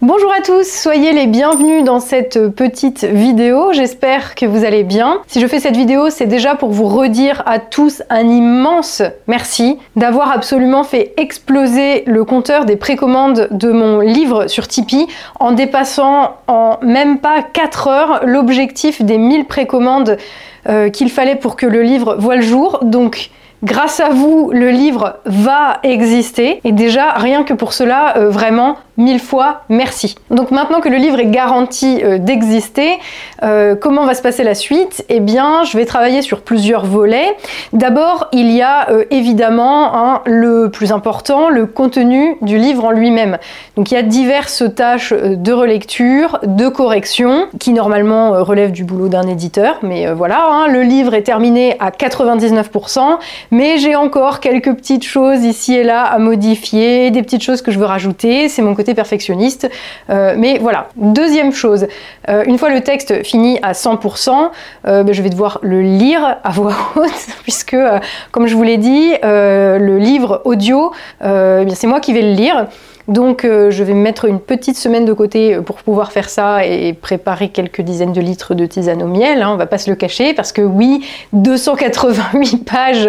Bonjour à tous, soyez les bienvenus dans cette petite vidéo, j'espère que vous allez bien. Si je fais cette vidéo, c'est déjà pour vous redire à tous un immense merci d'avoir absolument fait exploser le compteur des précommandes de mon livre sur Tipeee en dépassant en même pas 4 heures l'objectif des 1000 précommandes euh, qu'il fallait pour que le livre voit le jour. Donc Grâce à vous, le livre va exister. Et déjà, rien que pour cela, euh, vraiment, mille fois merci. Donc maintenant que le livre est garanti euh, d'exister, comment va se passer la suite? Eh bien, je vais travailler sur plusieurs volets. D'abord, il y a évidemment hein, le plus important, le contenu du livre en lui-même. Donc il y a diverses tâches de relecture, de correction, qui normalement relèvent du boulot d'un éditeur, mais voilà, hein, le livre est terminé à 99%, mais j'ai encore quelques petites choses ici et là à modifier, des petites choses que je veux rajouter, c'est mon côté perfectionniste. Euh, mais voilà. Deuxième chose, euh, une fois le texte fini à 100%, euh, ben, je vais devoir le lire à voix haute, puisque, comme je vous l'ai dit, le livre audio, eh c'est moi qui vais le lire. Donc euh, je vais mettre une petite semaine de côté euh, pour pouvoir faire ça et préparer quelques dizaines de litres de tisane au miel, hein, on va pas se le cacher, parce que oui, 288 pages,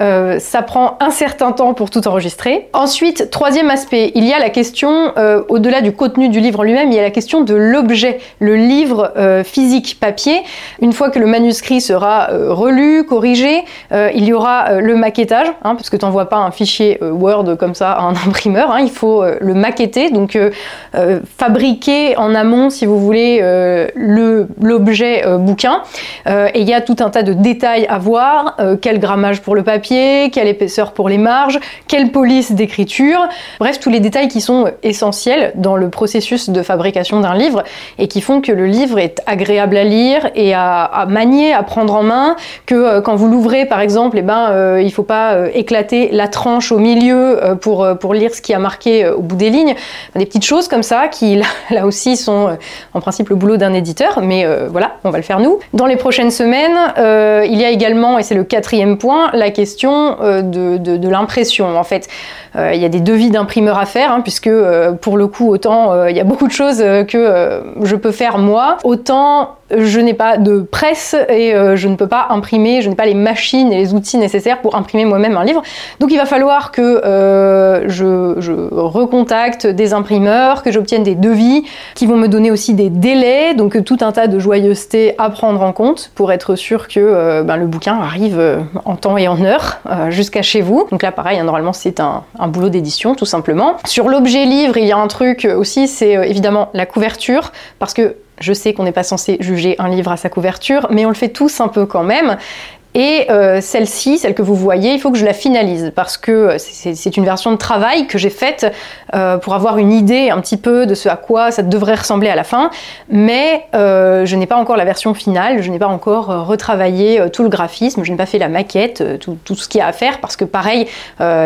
euh, ça prend un certain temps pour tout enregistrer. Ensuite, troisième aspect, il y a la question, au-delà du contenu du livre en lui-même, il y a la question de l'objet, le livre physique papier. Une fois que le manuscrit sera relu, corrigé, il y aura le maquettage, hein, parce que tu n'envoies pas un fichier Word comme ça à un imprimeur, hein, il faut le maqueter, donc euh, euh, fabriquer en amont, si vous voulez, euh, l'objet bouquin. et il y a tout un tas de détails à voir, quel grammage pour le papier, quelle épaisseur pour les marges, quelle police d'écriture, bref, tous les détails qui sont essentiels dans le processus de fabrication d'un livre et qui font que le livre est agréable à lire et à, manier, à prendre en main, que quand vous l'ouvrez par exemple, eh ben, il ne faut pas éclater la tranche au milieu pour, pour lire ce qui a marqué au des lignes, des petites choses comme ça qui là, aussi sont euh, en principe le boulot d'un éditeur, mais euh, voilà, on va le faire nous. Dans les prochaines semaines, euh, il y a également, et c'est le quatrième point, la question de, l'impression. En fait, il y a des devis d'imprimeur à faire, hein, puisque pour le coup, autant il y a beaucoup de choses que je peux faire moi, autant je n'ai pas de presse et euh, je ne peux pas imprimer, je n'ai pas les machines et les outils nécessaires pour imprimer moi-même un livre. Donc il va falloir que euh, je, recontacte des imprimeurs, que j'obtienne des devis qui vont me donner aussi des délais, donc tout un tas de joyeuseté à prendre en compte pour être sûr que euh, ben, le bouquin arrive en temps et en heure jusqu'à chez vous. Donc là pareil, hein, normalement c'est un, un boulot d'édition tout simplement. Sur l'objet livre, il y a un truc aussi, c'est évidemment la couverture, parce que je sais qu'on n'est pas censé juger un livre à sa couverture, mais on le fait tous un peu quand même. Et euh, celle-ci, celle que vous voyez, il faut que je la finalise parce que c'est une version de travail que j'ai faite euh, pour avoir une idée un petit peu de ce à quoi ça devrait ressembler à la fin. Mais euh, je n'ai pas encore la version finale, je n'ai pas encore retravaillé tout le graphisme, je n'ai pas fait la maquette, tout, tout, ce qu'il y a à faire parce que pareil,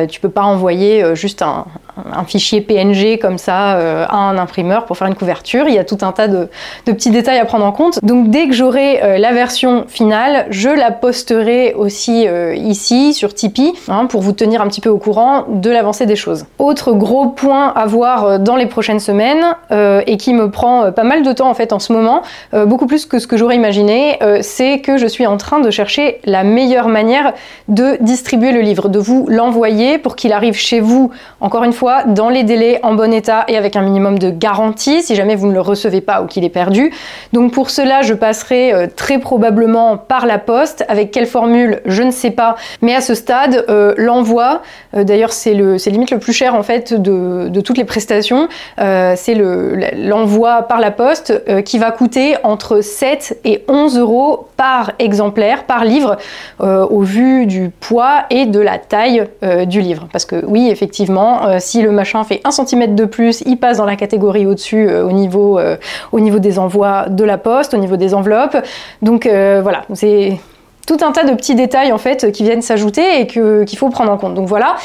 tu peux pas envoyer juste un, un fichier PNG comme ça euh, à un imprimeur pour faire une couverture. Il y a tout un tas de, petits détails à prendre en compte. Donc dès que j'aurai euh, la version finale, je la posterai aussi euh, ici sur Tipeee hein, pour vous tenir un petit peu au courant de l'avancée des choses. Autre gros point à voir dans les prochaines semaines et qui me prend pas mal de temps en fait en ce moment, beaucoup plus que ce que j'aurais imaginé, c'est que je suis en train de chercher la meilleure manière de distribuer le livre, de vous l'envoyer pour qu'il arrive chez vous encore une fois dans les délais, en bon état et avec un minimum de garantie si jamais vous ne le recevez pas ou qu'il est perdu. Donc pour cela, je passerai euh, très probablement par la poste. Avec quelle formule, je ne sais pas. Mais à ce stade, euh, l'envoi, euh, d'ailleurs c'est le, limite le plus cher en fait de, toutes les prestations, c'est l'envoi par la poste qui va coûter entre 7 et 11 euros par exemplaire, par livre, au vu du poids et de la taille du livre. Parce que oui, effectivement, si si le machin fait un centimètre de plus, il passe dans la catégorie au-dessus euh, au, niveau, euh, au niveau des envois de la poste, au niveau des enveloppes. Donc euh, voilà, c'est tout un tas de petits détails en fait qui viennent s'ajouter et qu'il faut prendre en compte. Donc voilà.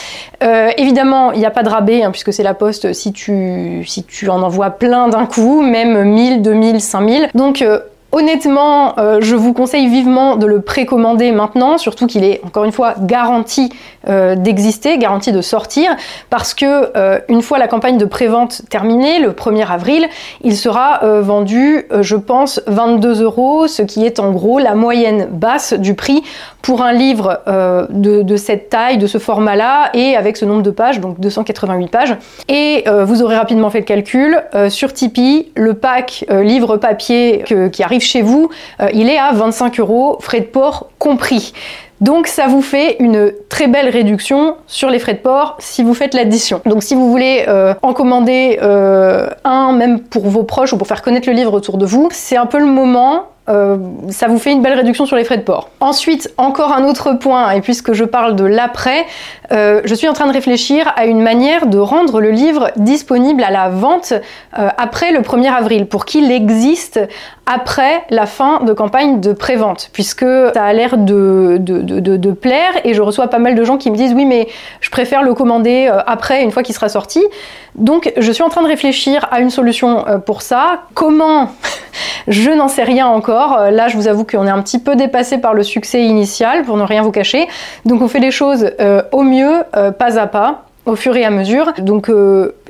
évidemment, il n'y a pas de rabais hein, puisque c'est la poste si tu, si tu en envoies plein d'un coup, même 1000, 2000, 5000. Donc Honnêtement, euh, je vous conseille vivement de le précommander maintenant, surtout qu'il est encore une fois garanti euh, d'exister, garanti de sortir, parce que euh, une fois la campagne de prévente terminée, le 1er avril, il sera vendu, je pense, 22 euros, ce qui est en gros la moyenne basse du prix pour un livre de, de, cette taille, de ce format-là, et avec ce nombre de pages, donc 288 pages. Et vous aurez rapidement fait le calcul. sur Tipeee, le pack livre papier qui arrive chez vous, euh, il est à 25 euros, frais de port compris. Donc ça vous fait une très belle réduction sur les frais de port si vous faites l'addition. Donc si vous voulez euh, en commander euh, un, même pour vos proches ou pour faire connaître le livre autour de vous, c'est un peu le moment euh, ça vous fait une belle réduction sur les frais de port. Ensuite, encore un autre point, et puisque je parle de l'après, euh, je suis en train de réfléchir à une manière de rendre le livre disponible à la vente euh, après le 1er avril, pour qu'il existe après la fin de campagne de prévente, puisque ça a l'air de, de, plaire, et je reçois pas mal de gens qui me disent oui mais je préfère le commander après, une fois qu'il sera sorti. Donc je suis en train de réfléchir à une solution pour ça. Comment Je n'en sais rien encore. Euh, là, je vous avoue qu'on est un petit peu dépassé par le succès initial, pour ne rien vous cacher. Donc on fait les choses euh, au mieux, euh, pas à pas au fur et à mesure. Donc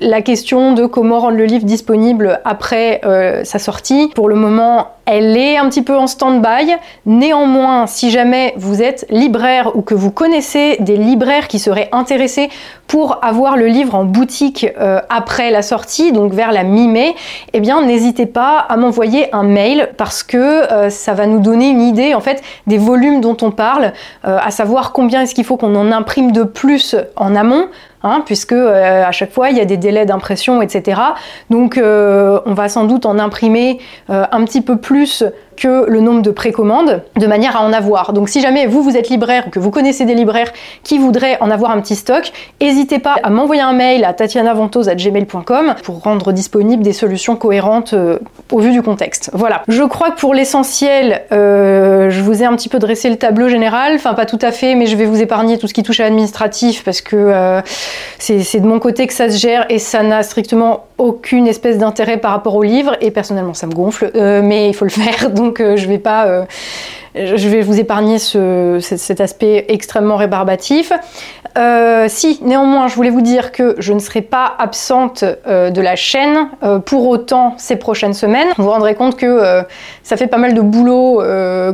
la question de comment rendre le livre disponible après sa sortie, pour le moment, elle est un petit peu en stand-by. Néanmoins, si jamais vous êtes libraire ou que vous connaissez des libraires qui seraient intéressés pour avoir le livre en boutique euh, après la sortie, donc vers la mi-mai, eh bien n'hésitez pas à m'envoyer un mail parce que euh, ça va nous donner une idée en fait des volumes dont on parle, euh, à savoir combien est-ce qu'il faut qu'on en imprime de plus en amont Hein, puisque à chaque fois il y a des délais d'impression, etc. Donc on va sans doute en imprimer un petit peu plus plus que le nombre de précommandes de manière à en avoir. Donc si jamais vous, vous êtes libraire ou que vous connaissez des libraires qui voudraient en avoir un petit stock, n'hésitez pas à m'envoyer un mail à tatianaventos.gmail.com pour rendre disponibles des solutions cohérentes euh, au vu du contexte. Voilà. Je crois que pour l'essentiel, euh, je vous ai un petit peu dressé le tableau général. Enfin, pas tout à fait, mais je vais vous épargner tout ce qui touche à l'administratif parce que euh, c'est de mon côté que ça se gère et ça n'a strictement aucune espèce d'intérêt par rapport au livre. Et personnellement, ça me gonfle, mais il faut le faire. Donc donc euh, je vais pas euh, je vais vous épargner cet aspect extrêmement rébarbatif. Euh, si, néanmoins, je voulais vous dire que je ne serai pas absente de la chaîne pour autant ces prochaines semaines. Vous vous rendrez compte que ça fait pas mal de boulot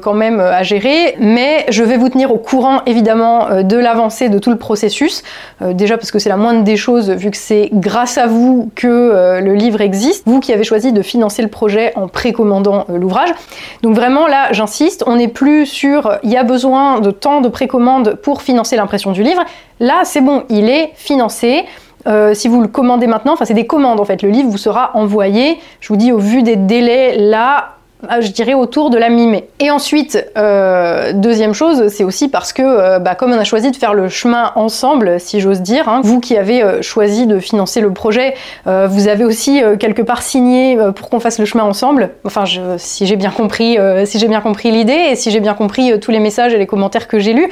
quand même à gérer, mais je vais vous tenir au courant évidemment de l'avancée de tout le processus. déjà parce que c'est la moindre des choses, vu que c'est grâce à vous que le livre existe, vous qui avez choisi de financer le projet en précommandant l'ouvrage. Donc vraiment là, j'insiste, on n'est plus sur il y a besoin de temps de précommande pour financer l'impression du livre. Là, c'est bon, il est financé. Euh, si vous le commandez maintenant, enfin c'est des commandes en fait, le livre vous sera envoyé. Je vous dis au vu des délais là, ah, je dirais autour de la mi-mai. Et ensuite, euh, deuxième chose, c'est aussi parce que euh, bah, comme on a choisi de faire le chemin ensemble, si j'ose dire, hein, vous qui avez choisi de financer le projet, vous avez aussi quelque part signé pour qu'on fasse le chemin ensemble. Enfin, si j'ai bien compris, si j'ai bien compris l'idée et si j'ai bien compris tous les messages et les commentaires que j'ai lus.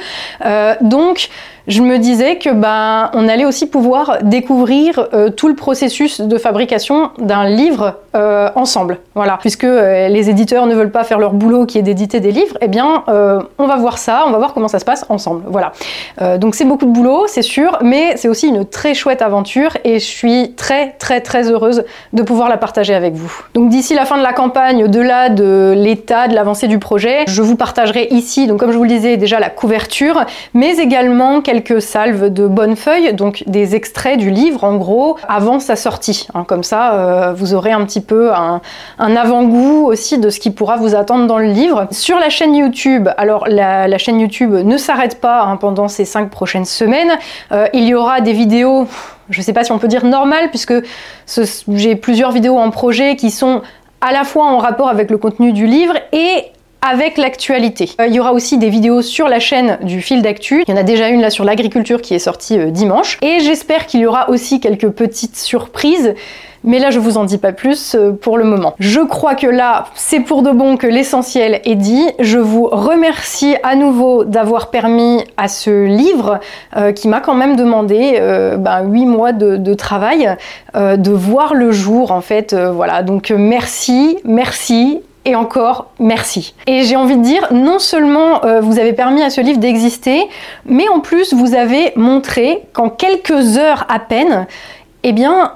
donc je me disais que ben on allait aussi pouvoir découvrir euh, tout le processus de fabrication d'un livre euh, ensemble. Voilà, puisque euh, les éditeurs ne veulent pas faire leur boulot qui est d'éditer des livres, eh bien on va voir ça, on va voir comment ça se passe ensemble. Voilà. donc c'est beaucoup de boulot, c'est sûr, mais c'est aussi une très chouette aventure et je suis très très très heureuse de pouvoir la partager avec vous. Donc d'ici la fin de la campagne, au-delà de l'état de l'avancée du projet, je vous partagerai ici, donc comme je vous le disais déjà la couverture, mais également quelques salves de bonnes feuilles, donc des extraits du livre en gros avant sa sortie. Hein. comme ça, euh, vous aurez un petit peu un, avant-goût aussi de ce qui pourra vous attendre dans le livre. Sur la chaîne YouTube, alors la, chaîne YouTube ne s'arrête pas hein, pendant ces cinq prochaines semaines. Euh, il y aura des vidéos je ne sais pas si on peut dire normales, puisque j'ai plusieurs vidéos en projet qui sont à la fois en rapport avec le contenu du livre et avec l'actualité. Euh, il y aura aussi des vidéos sur la chaîne du fil d'actu. Il y en a déjà une là sur l'agriculture qui est sortie euh, dimanche. Et j'espère qu'il y aura aussi quelques petites surprises. Mais là, je vous en dis pas plus euh, pour le moment. Je crois que là, c'est pour de bon que l'essentiel est dit. Je vous remercie à nouveau d'avoir permis à ce livre, qui m'a quand même demandé ben, 8 mois de, de travail, de voir le jour en fait. voilà, donc merci, merci et encore merci. Et j'ai envie de dire, non seulement euh, vous avez permis à ce livre d'exister, mais en plus vous avez montré qu'en quelques heures à peine, eh bien,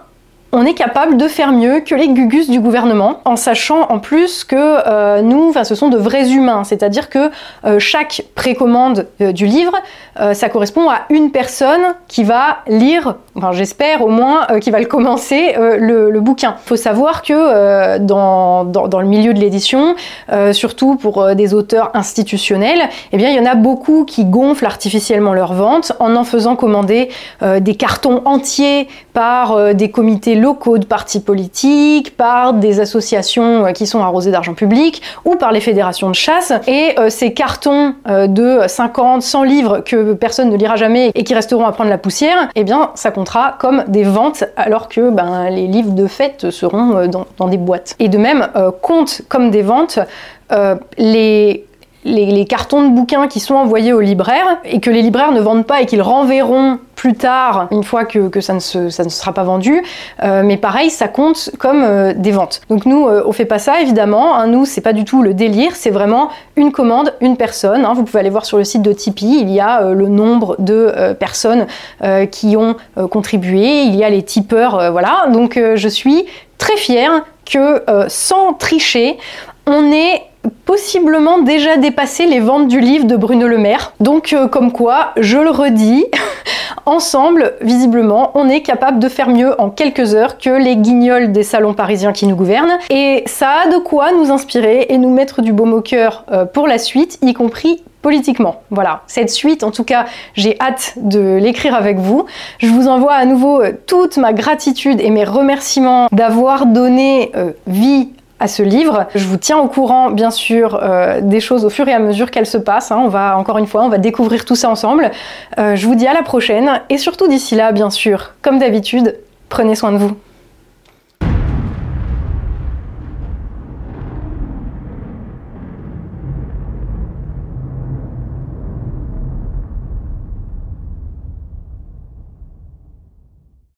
on est capable de faire mieux que les gugus du gouvernement, en sachant en plus que euh, nous, ce sont de vrais humains, c'est-à-dire que euh, chaque précommande euh, du livre, ça correspond à une personne qui va lire, enfin j'espère au moins, qui va le commencer le, bouquin. Il faut savoir que dans, dans, le milieu de l'édition, surtout pour des auteurs institutionnels, eh bien il y en a beaucoup qui gonflent artificiellement leurs ventes en en faisant commander des cartons entiers par des comités locaux de partis politiques, par des associations euh, qui sont arrosées d'argent public ou par les fédérations de chasse. Et euh, ces cartons euh, de 50, 100 livres que personne ne lira jamais et qui resteront à prendre la poussière, eh bien ça comptera comme des ventes alors que ben, les livres de fête seront dans, des boîtes. Et de même, compte comme des ventes les les, cartons de bouquins qui sont envoyés aux libraires et que les libraires ne vendent pas et qu'ils renverront plus tard, une fois que, ça, ne sera pas vendu. Euh, mais pareil, ça compte comme euh, des ventes. Donc nous, euh, on fait pas ça évidemment. Hein. nous, c'est pas du tout le délire, c'est vraiment une commande, une personne. Hein. vous pouvez aller voir sur le site de Tipeee, il y a le nombre de personnes qui ont contribué, il y a les tipeurs, voilà. Donc je suis très fière que sans tricher, on ait possiblement déjà dépassé les ventes du livre de Bruno Le Maire. Donc comme quoi, je le redis, ensemble, visiblement, on est capable de faire mieux en quelques heures que les guignols des salons parisiens qui nous gouvernent. Et ça a de quoi nous inspirer et nous mettre du baume au cœur euh, pour la suite, y compris politiquement. Voilà, cette suite, en tout cas, j'ai hâte de l'écrire avec vous. Je vous envoie à nouveau euh, toute ma gratitude et mes remerciements d'avoir donné euh, vie à ce livre. Je vous tiens au courant, bien sûr, euh, des choses au fur et à mesure qu'elles se passent. Hein. On va, encore une fois, on va découvrir tout ça ensemble. Euh, je vous dis à la prochaine et surtout d'ici là, bien sûr, comme d'habitude, prenez soin de vous.